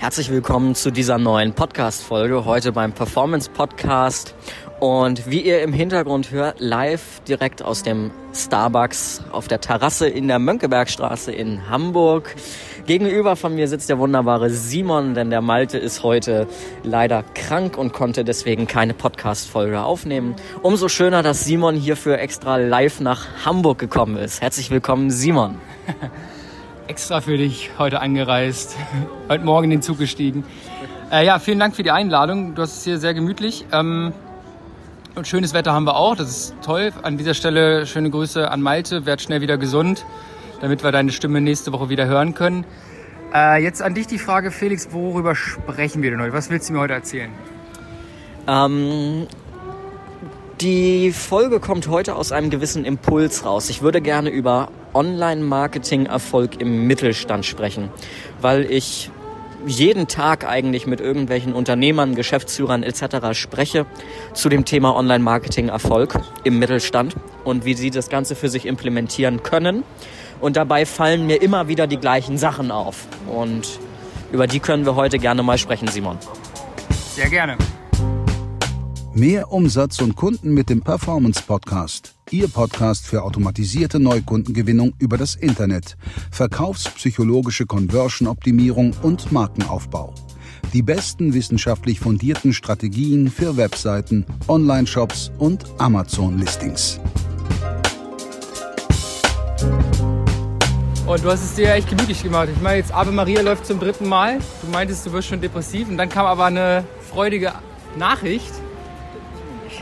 Herzlich willkommen zu dieser neuen Podcast-Folge, heute beim Performance Podcast. Und wie ihr im Hintergrund hört, live direkt aus dem Starbucks auf der Terrasse in der Mönckebergstraße in Hamburg. Gegenüber von mir sitzt der wunderbare Simon, denn der Malte ist heute leider krank und konnte deswegen keine Podcast-Folge aufnehmen. Umso schöner, dass Simon hierfür extra live nach Hamburg gekommen ist. Herzlich willkommen, Simon. extra für dich heute angereist, heute Morgen in den Zug gestiegen. Äh, ja, vielen Dank für die Einladung. Du hast es hier sehr gemütlich. Ähm, und schönes Wetter haben wir auch. Das ist toll. An dieser Stelle schöne Grüße an Malte. Werd schnell wieder gesund, damit wir deine Stimme nächste Woche wieder hören können. Äh, jetzt an dich die Frage, Felix, worüber sprechen wir denn heute? Was willst du mir heute erzählen? Ähm, die Folge kommt heute aus einem gewissen Impuls raus. Ich würde gerne über Online-Marketing-Erfolg im Mittelstand sprechen, weil ich jeden Tag eigentlich mit irgendwelchen Unternehmern, Geschäftsführern etc. spreche zu dem Thema Online-Marketing-Erfolg im Mittelstand und wie sie das Ganze für sich implementieren können. Und dabei fallen mir immer wieder die gleichen Sachen auf. Und über die können wir heute gerne mal sprechen, Simon. Sehr gerne. Mehr Umsatz und Kunden mit dem Performance Podcast. Ihr Podcast für automatisierte Neukundengewinnung über das Internet, verkaufspsychologische Conversion-Optimierung und Markenaufbau. Die besten wissenschaftlich fundierten Strategien für Webseiten, Online-Shops und Amazon-Listings. Und du hast es dir echt gemütlich gemacht. Ich meine, jetzt Ave Maria läuft zum dritten Mal. Du meintest, du wirst schon depressiv. Und dann kam aber eine freudige Nachricht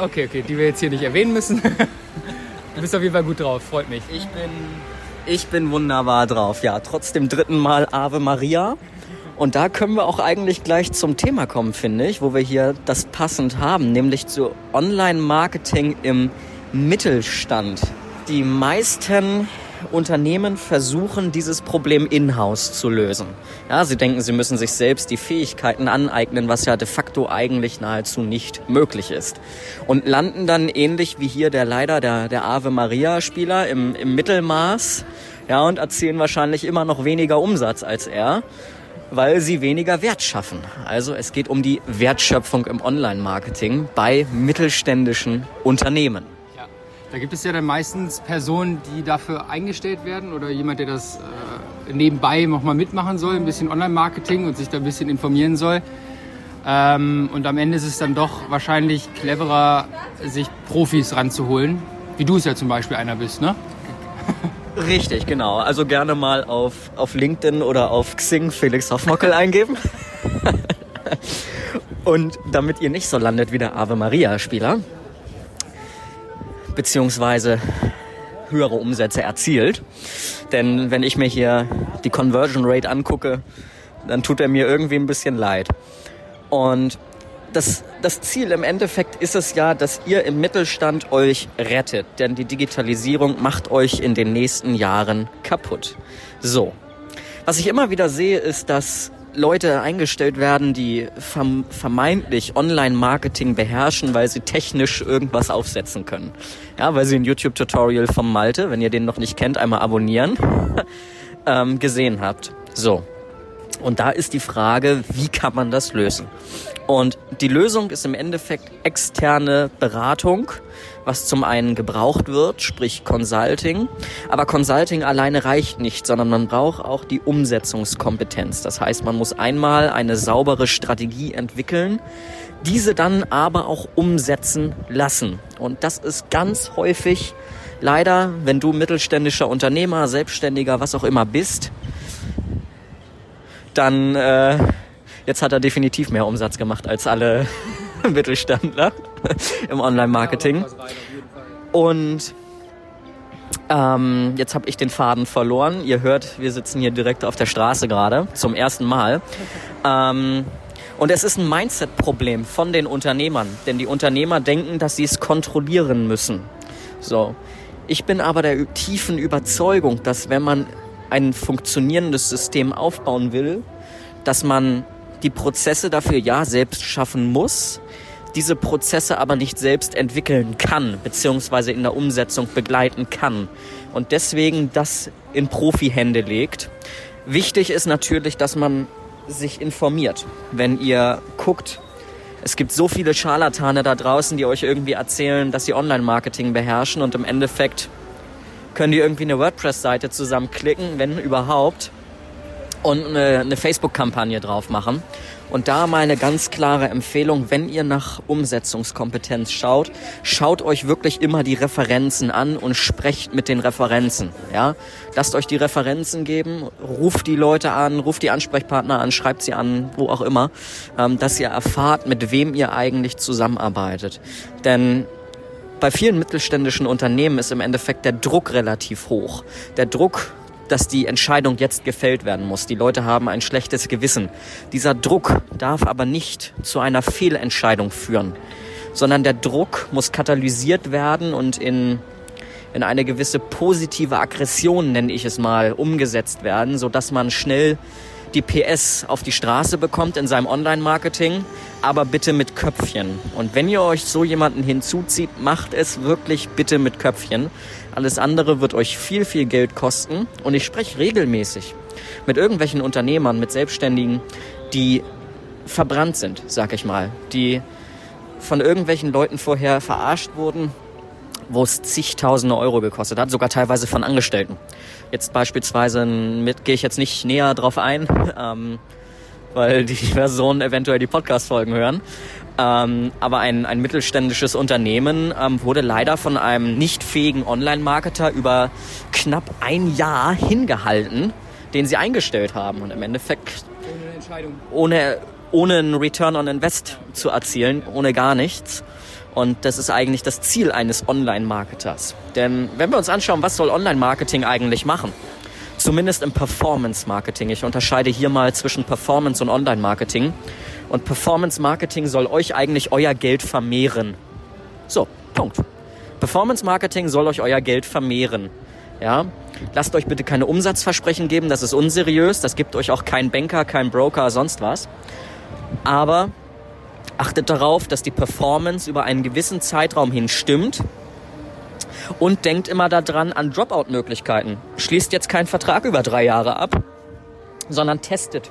Okay, okay, die wir jetzt hier nicht erwähnen müssen. Du bist auf jeden Fall gut drauf, freut mich. Ich bin, ich bin wunderbar drauf, ja. Trotz dem dritten Mal Ave Maria. Und da können wir auch eigentlich gleich zum Thema kommen, finde ich, wo wir hier das passend haben, nämlich zu Online-Marketing im Mittelstand. Die meisten Unternehmen versuchen, dieses Problem in-house zu lösen. Ja, sie denken, sie müssen sich selbst die Fähigkeiten aneignen, was ja de facto eigentlich nahezu nicht möglich ist. Und landen dann ähnlich wie hier der leider der, der Ave Maria Spieler im, im Mittelmaß, ja, und erzielen wahrscheinlich immer noch weniger Umsatz als er weil sie weniger Wert schaffen. Also es geht um die Wertschöpfung im Online-Marketing bei mittelständischen Unternehmen. Da gibt es ja dann meistens Personen, die dafür eingestellt werden oder jemand, der das äh, nebenbei nochmal mitmachen soll, ein bisschen Online-Marketing und sich da ein bisschen informieren soll. Ähm, und am Ende ist es dann doch wahrscheinlich cleverer, sich Profis ranzuholen, wie du es ja zum Beispiel einer bist, ne? Richtig, genau. Also gerne mal auf, auf LinkedIn oder auf Xing Felix Hoffmockel eingeben. und damit ihr nicht so landet wie der Ave Maria-Spieler, beziehungsweise höhere Umsätze erzielt. Denn wenn ich mir hier die Conversion Rate angucke, dann tut er mir irgendwie ein bisschen leid. Und das, das Ziel im Endeffekt ist es ja, dass ihr im Mittelstand euch rettet. Denn die Digitalisierung macht euch in den nächsten Jahren kaputt. So. Was ich immer wieder sehe, ist, dass Leute eingestellt werden, die vermeintlich Online-Marketing beherrschen, weil sie technisch irgendwas aufsetzen können. Ja, weil sie ein YouTube-Tutorial vom Malte, wenn ihr den noch nicht kennt, einmal abonnieren, ähm, gesehen habt. So. Und da ist die Frage, wie kann man das lösen? Und die Lösung ist im Endeffekt externe Beratung, was zum einen gebraucht wird, sprich Consulting. Aber Consulting alleine reicht nicht, sondern man braucht auch die Umsetzungskompetenz. Das heißt, man muss einmal eine saubere Strategie entwickeln, diese dann aber auch umsetzen lassen. Und das ist ganz häufig leider, wenn du mittelständischer Unternehmer, Selbstständiger, was auch immer bist, dann äh, jetzt hat er definitiv mehr Umsatz gemacht als alle Mittelständler im Online-Marketing. Und ähm, jetzt habe ich den Faden verloren. Ihr hört, wir sitzen hier direkt auf der Straße gerade zum ersten Mal. Ähm, und es ist ein Mindset-Problem von den Unternehmern, denn die Unternehmer denken, dass sie es kontrollieren müssen. So. Ich bin aber der tiefen Überzeugung, dass wenn man ein funktionierendes System aufbauen will, dass man die Prozesse dafür ja selbst schaffen muss, diese Prozesse aber nicht selbst entwickeln kann, beziehungsweise in der Umsetzung begleiten kann. Und deswegen das in Profihände legt. Wichtig ist natürlich, dass man sich informiert, wenn ihr guckt, es gibt so viele Scharlatane da draußen, die euch irgendwie erzählen, dass sie Online-Marketing beherrschen und im Endeffekt können die irgendwie eine WordPress-Seite zusammenklicken, wenn überhaupt, und eine, eine Facebook-Kampagne drauf machen. Und da mal eine ganz klare Empfehlung, wenn ihr nach Umsetzungskompetenz schaut, schaut euch wirklich immer die Referenzen an und sprecht mit den Referenzen. Ja? Lasst euch die Referenzen geben, ruft die Leute an, ruft die Ansprechpartner an, schreibt sie an, wo auch immer, ähm, dass ihr erfahrt, mit wem ihr eigentlich zusammenarbeitet. Denn bei vielen mittelständischen Unternehmen ist im Endeffekt der Druck relativ hoch. Der Druck dass die Entscheidung jetzt gefällt werden muss. Die Leute haben ein schlechtes Gewissen. Dieser Druck darf aber nicht zu einer Fehlentscheidung führen, sondern der Druck muss katalysiert werden und in, in eine gewisse positive Aggression, nenne ich es mal, umgesetzt werden, sodass man schnell die PS auf die Straße bekommt in seinem Online-Marketing, aber bitte mit Köpfchen. Und wenn ihr euch so jemanden hinzuzieht, macht es wirklich bitte mit Köpfchen. Alles andere wird euch viel, viel Geld kosten. Und ich spreche regelmäßig mit irgendwelchen Unternehmern, mit Selbstständigen, die verbrannt sind, sag ich mal, die von irgendwelchen Leuten vorher verarscht wurden, wo es zigtausende Euro gekostet hat, sogar teilweise von Angestellten. Jetzt beispielsweise mit gehe ich jetzt nicht näher drauf ein, ähm, weil die Personen eventuell die Podcast-Folgen hören. Ähm, aber ein, ein mittelständisches Unternehmen ähm, wurde leider von einem nicht fähigen Online-Marketer über knapp ein Jahr hingehalten, den sie eingestellt haben. Und im Endeffekt ohne Entscheidung. Ohne, ohne einen Return on Invest zu erzielen, ohne gar nichts. Und das ist eigentlich das Ziel eines Online-Marketers. Denn wenn wir uns anschauen, was soll Online-Marketing eigentlich machen? Zumindest im Performance-Marketing. Ich unterscheide hier mal zwischen Performance und Online-Marketing. Und Performance-Marketing soll euch eigentlich euer Geld vermehren. So, Punkt. Performance-Marketing soll euch euer Geld vermehren. Ja, lasst euch bitte keine Umsatzversprechen geben, das ist unseriös, das gibt euch auch kein Banker, kein Broker, sonst was. Aber achtet darauf, dass die Performance über einen gewissen Zeitraum hin stimmt und denkt immer daran an Dropout-Möglichkeiten. Schließt jetzt keinen Vertrag über drei Jahre ab, sondern testet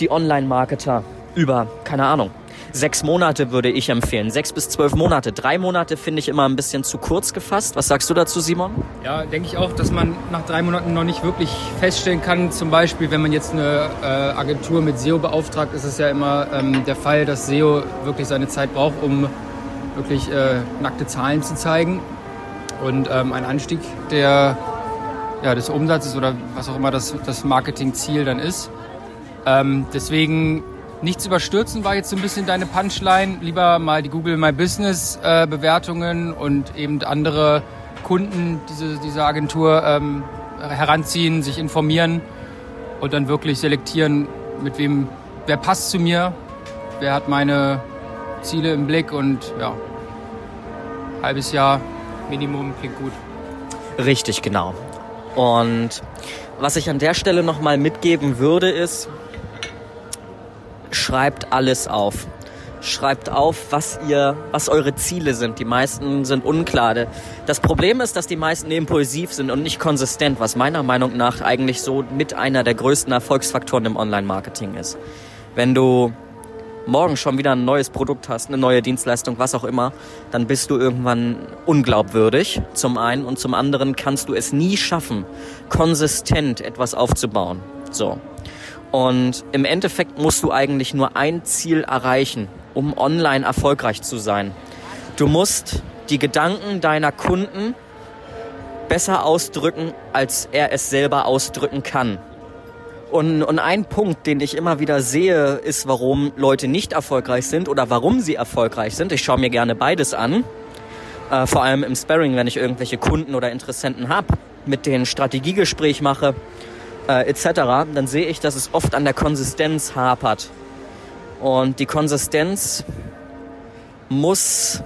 die Online-Marketer über, keine Ahnung, sechs Monate würde ich empfehlen. Sechs bis zwölf Monate. Drei Monate finde ich immer ein bisschen zu kurz gefasst. Was sagst du dazu, Simon? Ja, denke ich auch, dass man nach drei Monaten noch nicht wirklich feststellen kann. Zum Beispiel, wenn man jetzt eine äh, Agentur mit SEO beauftragt, ist es ja immer ähm, der Fall, dass SEO wirklich seine Zeit braucht, um wirklich äh, nackte Zahlen zu zeigen. Und ähm, ein Anstieg der, ja, des Umsatzes oder was auch immer das, das Marketingziel dann ist. Ähm, deswegen Nichts überstürzen war jetzt so ein bisschen deine Punchline. Lieber mal die Google My Business äh, Bewertungen und eben andere Kunden diese, dieser Agentur ähm, heranziehen, sich informieren und dann wirklich selektieren, mit wem, wer passt zu mir, wer hat meine Ziele im Blick und ja, halbes Jahr Minimum klingt gut. Richtig, genau. Und was ich an der Stelle nochmal mitgeben würde, ist, schreibt alles auf. Schreibt auf, was ihr, was eure Ziele sind. Die meisten sind unklar. Das Problem ist, dass die meisten impulsiv sind und nicht konsistent, was meiner Meinung nach eigentlich so mit einer der größten Erfolgsfaktoren im Online-Marketing ist. Wenn du morgen schon wieder ein neues Produkt hast, eine neue Dienstleistung, was auch immer, dann bist du irgendwann unglaubwürdig, zum einen, und zum anderen kannst du es nie schaffen, konsistent etwas aufzubauen. So. Und im Endeffekt musst du eigentlich nur ein Ziel erreichen, um online erfolgreich zu sein. Du musst die Gedanken deiner Kunden besser ausdrücken, als er es selber ausdrücken kann. Und, und ein Punkt, den ich immer wieder sehe, ist, warum Leute nicht erfolgreich sind oder warum sie erfolgreich sind. Ich schaue mir gerne beides an. Äh, vor allem im Sparring, wenn ich irgendwelche Kunden oder Interessenten habe, mit denen Strategiegespräch mache äh, etc., dann sehe ich, dass es oft an der Konsistenz hapert. Und die Konsistenz muss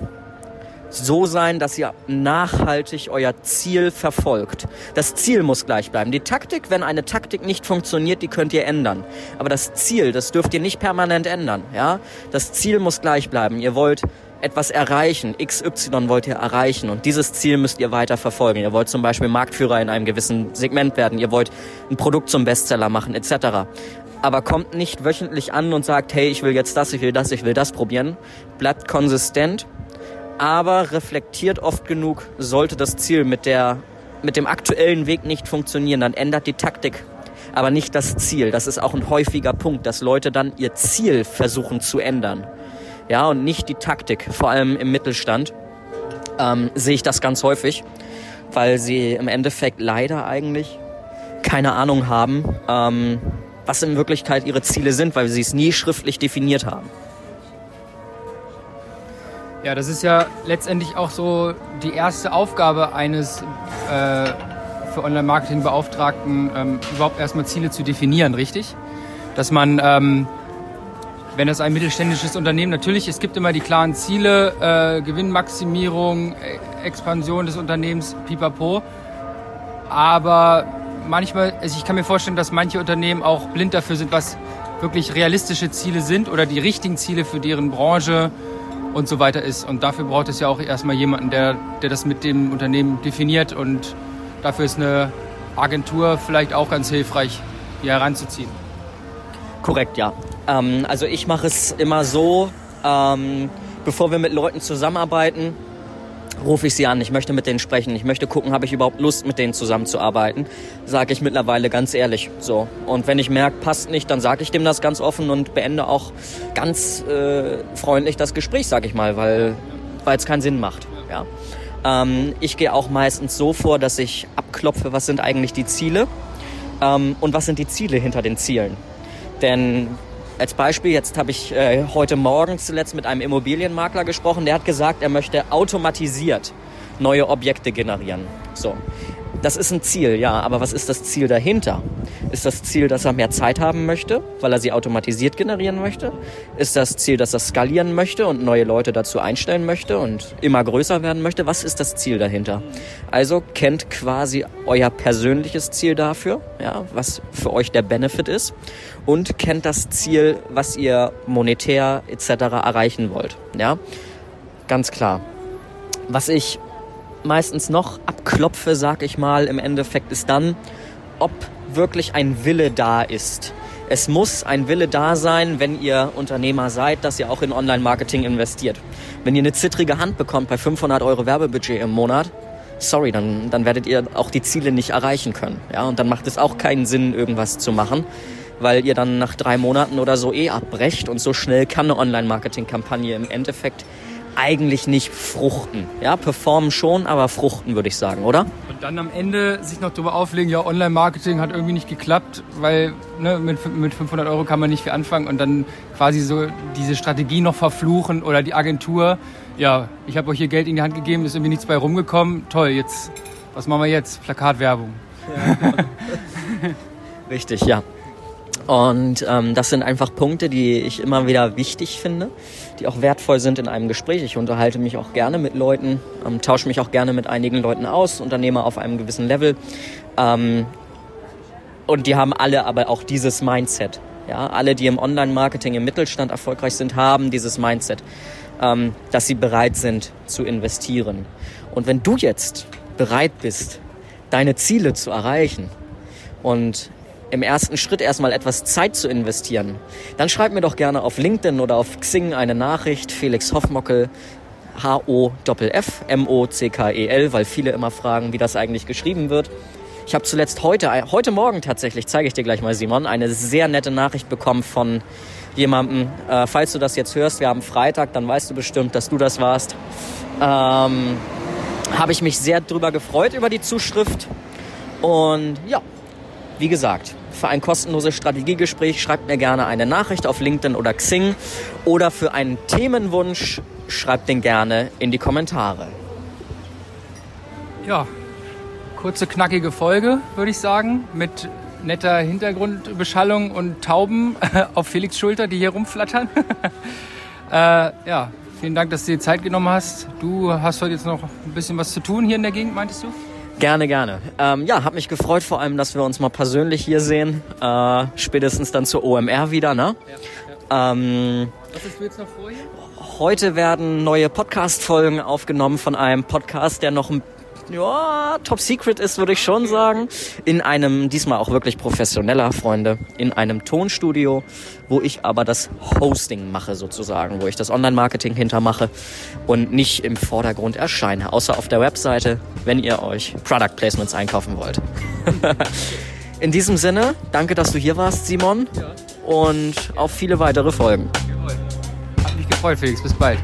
so sein, dass ihr nachhaltig euer Ziel verfolgt. Das Ziel muss gleich bleiben. Die Taktik, wenn eine Taktik nicht funktioniert, die könnt ihr ändern. Aber das Ziel, das dürft ihr nicht permanent ändern. Ja, das Ziel muss gleich bleiben. Ihr wollt etwas erreichen, XY wollt ihr erreichen und dieses Ziel müsst ihr weiter verfolgen. Ihr wollt zum Beispiel Marktführer in einem gewissen Segment werden, ihr wollt ein Produkt zum Bestseller machen etc. aber kommt nicht wöchentlich an und sagt, hey, ich will jetzt das, ich will das, ich will das probieren. Bleibt konsistent, aber reflektiert oft genug, sollte das Ziel mit, der, mit dem aktuellen Weg nicht funktionieren, dann ändert die Taktik, aber nicht das Ziel. Das ist auch ein häufiger Punkt, dass Leute dann ihr Ziel versuchen zu ändern. Ja, und nicht die Taktik, vor allem im Mittelstand ähm, sehe ich das ganz häufig, weil sie im Endeffekt leider eigentlich keine Ahnung haben, ähm, was in Wirklichkeit ihre Ziele sind, weil sie es nie schriftlich definiert haben. Ja, das ist ja letztendlich auch so die erste Aufgabe eines äh, für Online-Marketing-Beauftragten, ähm, überhaupt erstmal Ziele zu definieren, richtig? Dass man, ähm, wenn das ein mittelständisches Unternehmen, natürlich, es gibt immer die klaren Ziele, äh, Gewinnmaximierung, äh, Expansion des Unternehmens, pipapo. Aber manchmal, also ich kann mir vorstellen, dass manche Unternehmen auch blind dafür sind, was wirklich realistische Ziele sind oder die richtigen Ziele für deren Branche und so weiter ist. Und dafür braucht es ja auch erstmal jemanden, der, der das mit dem Unternehmen definiert und dafür ist eine Agentur vielleicht auch ganz hilfreich, hier heranzuziehen. Korrekt, ja. Ähm, also ich mache es immer so, ähm, bevor wir mit Leuten zusammenarbeiten, rufe ich sie an, ich möchte mit denen sprechen, ich möchte gucken, habe ich überhaupt Lust, mit denen zusammenzuarbeiten, sage ich mittlerweile ganz ehrlich. So. Und wenn ich merke, passt nicht, dann sage ich dem das ganz offen und beende auch ganz äh, freundlich das Gespräch, sage ich mal, weil es keinen Sinn macht. Ja. Ähm, ich gehe auch meistens so vor, dass ich abklopfe, was sind eigentlich die Ziele ähm, und was sind die Ziele hinter den Zielen. Denn als Beispiel, jetzt habe ich äh, heute Morgen zuletzt mit einem Immobilienmakler gesprochen, der hat gesagt, er möchte automatisiert neue Objekte generieren. So. Das ist ein Ziel, ja, aber was ist das Ziel dahinter? Ist das Ziel, dass er mehr Zeit haben möchte, weil er sie automatisiert generieren möchte? Ist das Ziel, dass er skalieren möchte und neue Leute dazu einstellen möchte und immer größer werden möchte? Was ist das Ziel dahinter? Also kennt quasi euer persönliches Ziel dafür, ja, was für euch der Benefit ist und kennt das Ziel, was ihr monetär etc. erreichen wollt, ja? Ganz klar. Was ich meistens noch abklopfe, sag ich mal, im Endeffekt ist dann, ob wirklich ein Wille da ist. Es muss ein Wille da sein, wenn ihr Unternehmer seid, dass ihr auch in Online-Marketing investiert. Wenn ihr eine zittrige Hand bekommt bei 500 Euro Werbebudget im Monat, sorry, dann, dann werdet ihr auch die Ziele nicht erreichen können. Ja, und dann macht es auch keinen Sinn, irgendwas zu machen, weil ihr dann nach drei Monaten oder so eh abbrecht und so schnell kann eine Online-Marketing-Kampagne im Endeffekt eigentlich nicht fruchten. Ja, performen schon, aber fruchten würde ich sagen, oder? Und dann am Ende sich noch darüber auflegen, ja, Online-Marketing hat irgendwie nicht geklappt, weil ne, mit, mit 500 Euro kann man nicht viel anfangen und dann quasi so diese Strategie noch verfluchen oder die Agentur, ja, ich habe euch hier Geld in die Hand gegeben, ist irgendwie nichts bei rumgekommen, toll, jetzt, was machen wir jetzt? Plakatwerbung. Ja, genau. Richtig, ja. Und ähm, das sind einfach Punkte, die ich immer wieder wichtig finde, die auch wertvoll sind in einem Gespräch. Ich unterhalte mich auch gerne mit Leuten, ähm, tausche mich auch gerne mit einigen Leuten aus, Unternehmer auf einem gewissen Level. Ähm, und die haben alle aber auch dieses Mindset. Ja, alle, die im Online-Marketing im Mittelstand erfolgreich sind, haben dieses Mindset, ähm, dass sie bereit sind zu investieren. Und wenn du jetzt bereit bist, deine Ziele zu erreichen und im ersten Schritt erstmal etwas Zeit zu investieren, dann schreib mir doch gerne auf LinkedIn oder auf Xing eine Nachricht, Felix Hoffmockel, H-O-F-F, M-O-C-K-E-L, weil viele immer fragen, wie das eigentlich geschrieben wird. Ich habe zuletzt heute, heute Morgen tatsächlich, zeige ich dir gleich mal, Simon, eine sehr nette Nachricht bekommen von jemandem. Äh, falls du das jetzt hörst, wir haben Freitag, dann weißt du bestimmt, dass du das warst. Ähm, habe ich mich sehr drüber gefreut über die Zuschrift. Und ja, wie gesagt, für ein kostenloses Strategiegespräch schreibt mir gerne eine Nachricht auf LinkedIn oder Xing oder für einen Themenwunsch schreibt den gerne in die Kommentare. Ja, kurze, knackige Folge, würde ich sagen, mit netter Hintergrundbeschallung und Tauben auf Felix Schulter, die hier rumflattern. äh, ja, vielen Dank, dass du dir Zeit genommen hast. Du hast heute jetzt noch ein bisschen was zu tun hier in der Gegend, meintest du? Gerne, gerne. Ähm, ja, hat mich gefreut, vor allem, dass wir uns mal persönlich hier sehen. Äh, spätestens dann zur OMR wieder, ne? Ja, ja. Ähm, Was du jetzt noch vor hier? Heute werden neue Podcast-Folgen aufgenommen von einem Podcast, der noch ja, top secret ist, würde ich schon sagen. In einem, diesmal auch wirklich professioneller, Freunde, in einem Tonstudio, wo ich aber das Hosting mache sozusagen, wo ich das Online-Marketing hintermache und nicht im Vordergrund erscheine, außer auf der Webseite, wenn ihr euch Product Placements einkaufen wollt. in diesem Sinne, danke, dass du hier warst, Simon. Und auf viele weitere Folgen. Hat mich gefreut, Felix. Bis bald.